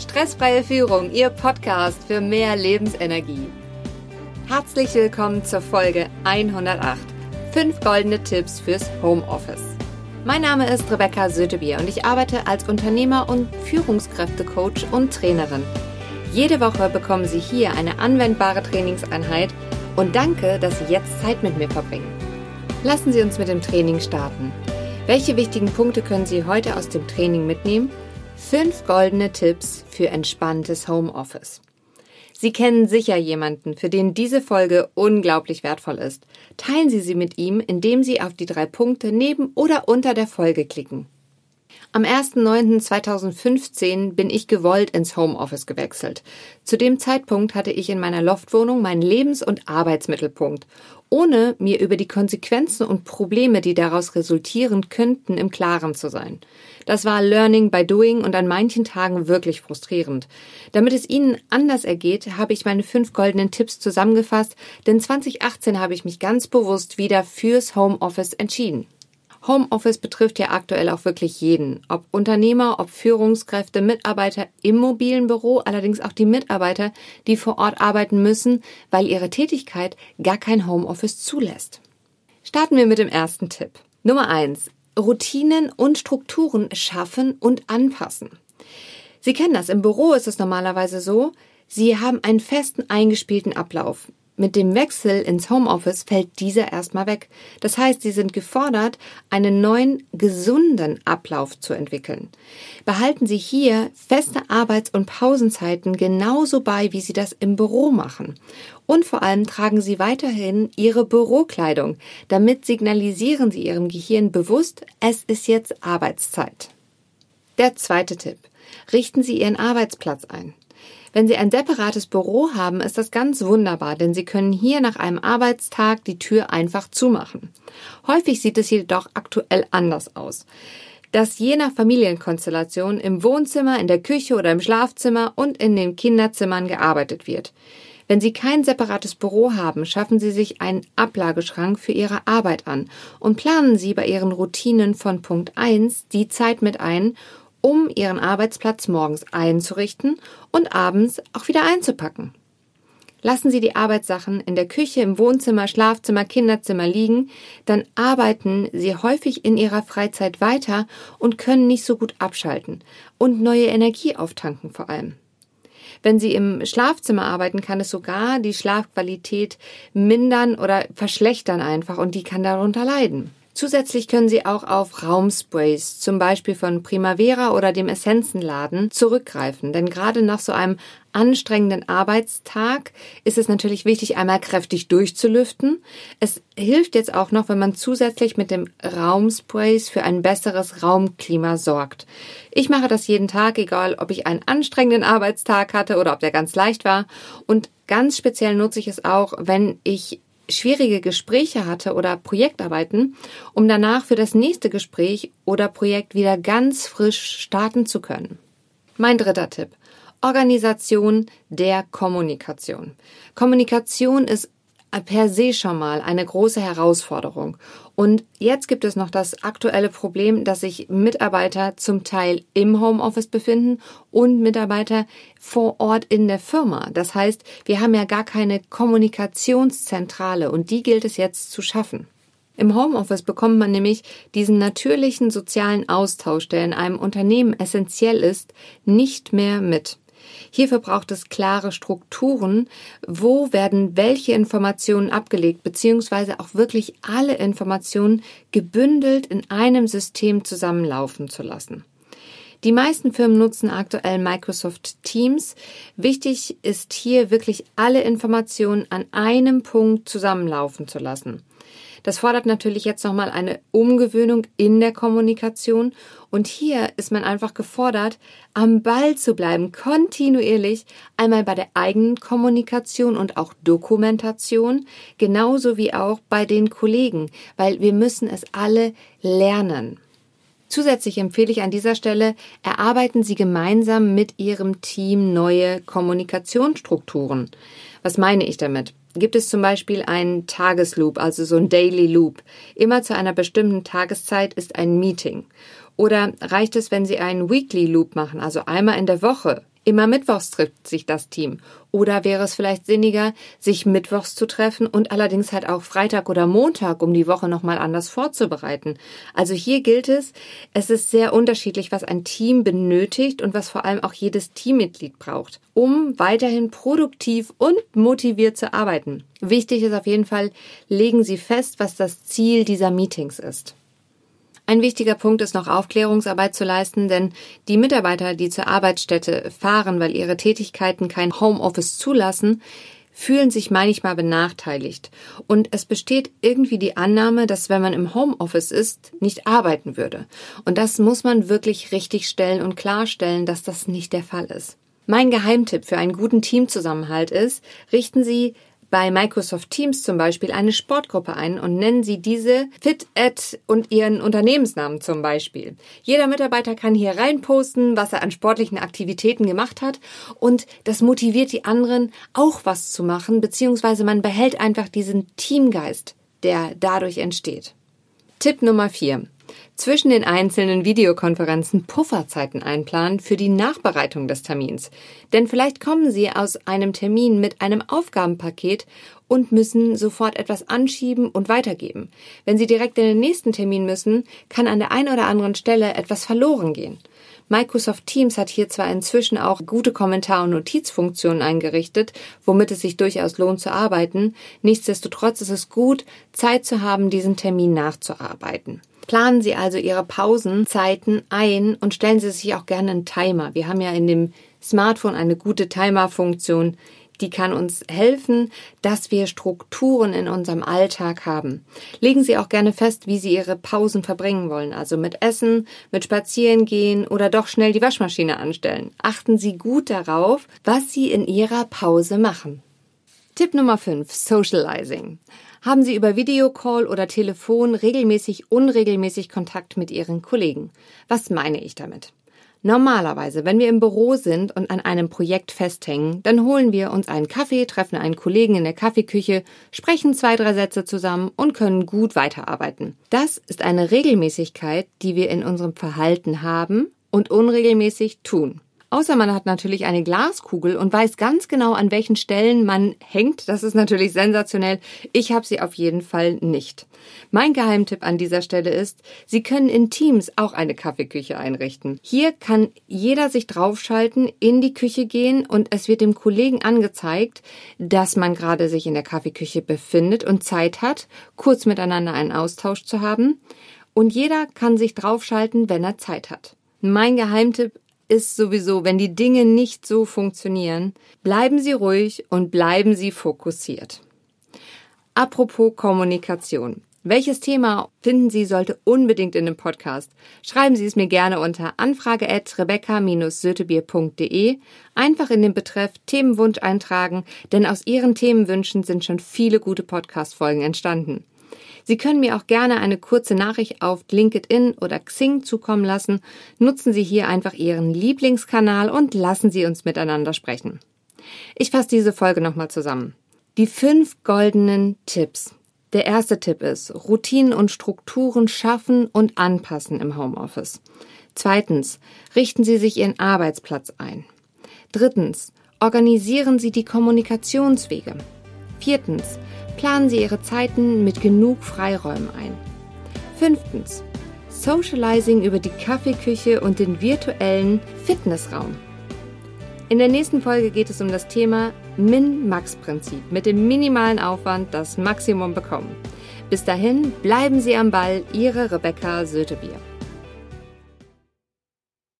Stressfreie Führung, Ihr Podcast für mehr Lebensenergie. Herzlich willkommen zur Folge 108. Fünf goldene Tipps fürs Homeoffice. Mein Name ist Rebecca Sötebier und ich arbeite als Unternehmer und Führungskräftecoach und Trainerin. Jede Woche bekommen Sie hier eine anwendbare Trainingseinheit und danke, dass Sie jetzt Zeit mit mir verbringen. Lassen Sie uns mit dem Training starten. Welche wichtigen Punkte können Sie heute aus dem Training mitnehmen? Fünf goldene Tipps für entspanntes Homeoffice. Sie kennen sicher jemanden, für den diese Folge unglaublich wertvoll ist. Teilen Sie sie mit ihm, indem Sie auf die drei Punkte neben oder unter der Folge klicken. Am 1.9.2015 bin ich gewollt ins Homeoffice gewechselt. Zu dem Zeitpunkt hatte ich in meiner Loftwohnung meinen Lebens- und Arbeitsmittelpunkt ohne mir über die Konsequenzen und Probleme, die daraus resultieren könnten, im Klaren zu sein. Das war Learning by Doing und an manchen Tagen wirklich frustrierend. Damit es Ihnen anders ergeht, habe ich meine fünf goldenen Tipps zusammengefasst, denn 2018 habe ich mich ganz bewusst wieder fürs Homeoffice entschieden. Homeoffice betrifft ja aktuell auch wirklich jeden, ob Unternehmer, ob Führungskräfte, Mitarbeiter im mobilen Büro, allerdings auch die Mitarbeiter, die vor Ort arbeiten müssen, weil ihre Tätigkeit gar kein Homeoffice zulässt. Starten wir mit dem ersten Tipp. Nummer eins: Routinen und Strukturen schaffen und anpassen. Sie kennen das. Im Büro ist es normalerweise so, Sie haben einen festen eingespielten Ablauf. Mit dem Wechsel ins Homeoffice fällt dieser erstmal weg. Das heißt, Sie sind gefordert, einen neuen, gesunden Ablauf zu entwickeln. Behalten Sie hier feste Arbeits- und Pausenzeiten genauso bei, wie Sie das im Büro machen. Und vor allem tragen Sie weiterhin Ihre Bürokleidung. Damit signalisieren Sie Ihrem Gehirn bewusst, es ist jetzt Arbeitszeit. Der zweite Tipp. Richten Sie Ihren Arbeitsplatz ein. Wenn Sie ein separates Büro haben, ist das ganz wunderbar, denn Sie können hier nach einem Arbeitstag die Tür einfach zumachen. Häufig sieht es jedoch aktuell anders aus dass je nach Familienkonstellation im Wohnzimmer, in der Küche oder im Schlafzimmer und in den Kinderzimmern gearbeitet wird. Wenn Sie kein separates Büro haben, schaffen Sie sich einen Ablageschrank für Ihre Arbeit an und planen Sie bei Ihren Routinen von Punkt 1 die Zeit mit ein, um ihren Arbeitsplatz morgens einzurichten und abends auch wieder einzupacken. Lassen Sie die Arbeitssachen in der Küche, im Wohnzimmer, Schlafzimmer, Kinderzimmer liegen, dann arbeiten Sie häufig in Ihrer Freizeit weiter und können nicht so gut abschalten und neue Energie auftanken vor allem. Wenn Sie im Schlafzimmer arbeiten, kann es sogar die Schlafqualität mindern oder verschlechtern einfach und die kann darunter leiden. Zusätzlich können Sie auch auf Raumsprays, zum Beispiel von Primavera oder dem Essenzenladen, zurückgreifen. Denn gerade nach so einem anstrengenden Arbeitstag ist es natürlich wichtig, einmal kräftig durchzulüften. Es hilft jetzt auch noch, wenn man zusätzlich mit dem Raumsprays für ein besseres Raumklima sorgt. Ich mache das jeden Tag, egal ob ich einen anstrengenden Arbeitstag hatte oder ob der ganz leicht war. Und ganz speziell nutze ich es auch, wenn ich schwierige Gespräche hatte oder Projektarbeiten, um danach für das nächste Gespräch oder Projekt wieder ganz frisch starten zu können. Mein dritter Tipp. Organisation der Kommunikation. Kommunikation ist per se schon mal eine große Herausforderung. Und jetzt gibt es noch das aktuelle Problem, dass sich Mitarbeiter zum Teil im Homeoffice befinden und Mitarbeiter vor Ort in der Firma. Das heißt, wir haben ja gar keine Kommunikationszentrale und die gilt es jetzt zu schaffen. Im Homeoffice bekommt man nämlich diesen natürlichen sozialen Austausch, der in einem Unternehmen essentiell ist, nicht mehr mit. Hierfür braucht es klare Strukturen, wo werden welche Informationen abgelegt, beziehungsweise auch wirklich alle Informationen gebündelt in einem System zusammenlaufen zu lassen. Die meisten Firmen nutzen aktuell Microsoft Teams. Wichtig ist hier wirklich alle Informationen an einem Punkt zusammenlaufen zu lassen. Das fordert natürlich jetzt nochmal eine Umgewöhnung in der Kommunikation. Und hier ist man einfach gefordert, am Ball zu bleiben, kontinuierlich, einmal bei der eigenen Kommunikation und auch Dokumentation, genauso wie auch bei den Kollegen, weil wir müssen es alle lernen. Zusätzlich empfehle ich an dieser Stelle, erarbeiten Sie gemeinsam mit Ihrem Team neue Kommunikationsstrukturen. Was meine ich damit? Gibt es zum Beispiel einen Tagesloop, also so ein Daily Loop. Immer zu einer bestimmten Tageszeit ist ein Meeting. Oder reicht es, wenn Sie einen Weekly Loop machen, also einmal in der Woche Immer mittwochs trifft sich das Team. Oder wäre es vielleicht sinniger, sich mittwochs zu treffen und allerdings halt auch Freitag oder Montag, um die Woche nochmal anders vorzubereiten. Also hier gilt es, es ist sehr unterschiedlich, was ein Team benötigt und was vor allem auch jedes Teammitglied braucht, um weiterhin produktiv und motiviert zu arbeiten. Wichtig ist auf jeden Fall, legen Sie fest, was das Ziel dieser Meetings ist. Ein wichtiger Punkt ist noch Aufklärungsarbeit zu leisten, denn die Mitarbeiter, die zur Arbeitsstätte fahren, weil ihre Tätigkeiten kein Homeoffice zulassen, fühlen sich manchmal benachteiligt. Und es besteht irgendwie die Annahme, dass wenn man im Homeoffice ist, nicht arbeiten würde. Und das muss man wirklich richtig stellen und klarstellen, dass das nicht der Fall ist. Mein Geheimtipp für einen guten Teamzusammenhalt ist, richten Sie bei Microsoft Teams zum Beispiel eine Sportgruppe ein und nennen Sie diese Fit at und Ihren Unternehmensnamen zum Beispiel. Jeder Mitarbeiter kann hier reinposten, was er an sportlichen Aktivitäten gemacht hat und das motiviert die anderen auch was zu machen, beziehungsweise man behält einfach diesen Teamgeist, der dadurch entsteht. Tipp Nummer vier: zwischen den einzelnen Videokonferenzen Pufferzeiten einplanen für die Nachbereitung des Termins. Denn vielleicht kommen Sie aus einem Termin mit einem Aufgabenpaket und müssen sofort etwas anschieben und weitergeben. Wenn Sie direkt in den nächsten Termin müssen, kann an der einen oder anderen Stelle etwas verloren gehen. Microsoft Teams hat hier zwar inzwischen auch gute Kommentar- und Notizfunktionen eingerichtet, womit es sich durchaus lohnt zu arbeiten. Nichtsdestotrotz ist es gut, Zeit zu haben, diesen Termin nachzuarbeiten. Planen Sie also Ihre Pausenzeiten ein und stellen Sie sich auch gerne einen Timer. Wir haben ja in dem Smartphone eine gute Timer-Funktion, die kann uns helfen, dass wir Strukturen in unserem Alltag haben. Legen Sie auch gerne fest, wie Sie Ihre Pausen verbringen wollen, also mit Essen, mit Spazierengehen oder doch schnell die Waschmaschine anstellen. Achten Sie gut darauf, was Sie in Ihrer Pause machen. Tipp Nummer 5. Socializing. Haben Sie über Videocall oder Telefon regelmäßig, unregelmäßig Kontakt mit Ihren Kollegen? Was meine ich damit? Normalerweise, wenn wir im Büro sind und an einem Projekt festhängen, dann holen wir uns einen Kaffee, treffen einen Kollegen in der Kaffeeküche, sprechen zwei, drei Sätze zusammen und können gut weiterarbeiten. Das ist eine Regelmäßigkeit, die wir in unserem Verhalten haben und unregelmäßig tun. Außer man hat natürlich eine Glaskugel und weiß ganz genau, an welchen Stellen man hängt. Das ist natürlich sensationell. Ich habe sie auf jeden Fall nicht. Mein Geheimtipp an dieser Stelle ist, Sie können in Teams auch eine Kaffeeküche einrichten. Hier kann jeder sich draufschalten, in die Küche gehen und es wird dem Kollegen angezeigt, dass man gerade sich in der Kaffeeküche befindet und Zeit hat, kurz miteinander einen Austausch zu haben. Und jeder kann sich draufschalten, wenn er Zeit hat. Mein Geheimtipp ist sowieso, wenn die Dinge nicht so funktionieren, bleiben Sie ruhig und bleiben Sie fokussiert. Apropos Kommunikation. Welches Thema finden Sie sollte unbedingt in dem Podcast? Schreiben Sie es mir gerne unter anfrage@rebecca-sötebier.de. Einfach in den Betreff Themenwunsch eintragen, denn aus Ihren Themenwünschen sind schon viele gute Podcast-Folgen entstanden. Sie können mir auch gerne eine kurze Nachricht auf LinkedIn oder Xing zukommen lassen. Nutzen Sie hier einfach Ihren Lieblingskanal und lassen Sie uns miteinander sprechen. Ich fasse diese Folge nochmal zusammen. Die fünf goldenen Tipps. Der erste Tipp ist, Routinen und Strukturen schaffen und anpassen im Homeoffice. Zweitens, richten Sie sich Ihren Arbeitsplatz ein. Drittens, organisieren Sie die Kommunikationswege. Viertens, Planen Sie Ihre Zeiten mit genug Freiräumen ein. Fünftens. Socializing über die Kaffeeküche und den virtuellen Fitnessraum. In der nächsten Folge geht es um das Thema Min-Max-Prinzip mit dem minimalen Aufwand das Maximum bekommen. Bis dahin bleiben Sie am Ball, Ihre Rebecca Sötebier.